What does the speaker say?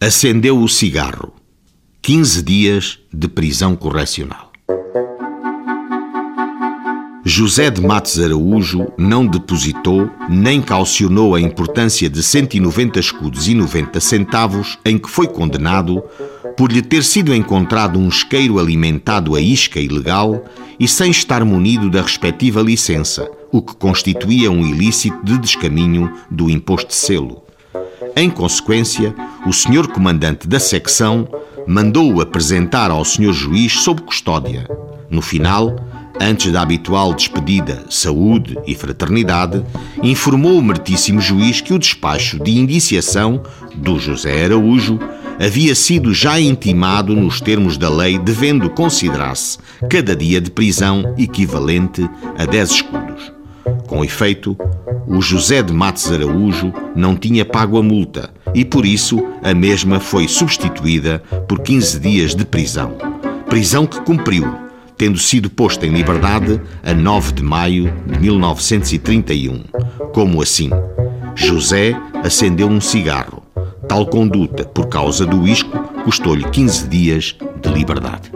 Acendeu o cigarro. 15 dias de prisão correcional. José de Matos Araújo não depositou nem calcionou a importância de 190 escudos e 90 centavos em que foi condenado por lhe ter sido encontrado um isqueiro alimentado a isca ilegal e sem estar munido da respectiva licença, o que constituía um ilícito de descaminho do imposto de selo. Em consequência, o senhor comandante da secção mandou-o apresentar ao senhor juiz sob custódia. No final, antes da habitual despedida, saúde e fraternidade, informou o meritíssimo juiz que o despacho de indiciação do José Araújo havia sido já intimado nos termos da lei, devendo considerar-se cada dia de prisão equivalente a 10 escudos. Com efeito, o José de Matos Araújo não tinha pago a multa e, por isso, a mesma foi substituída por 15 dias de prisão. Prisão que cumpriu, tendo sido posto em liberdade a 9 de maio de 1931. Como assim? José acendeu um cigarro. Tal conduta, por causa do isco, custou-lhe 15 dias de liberdade.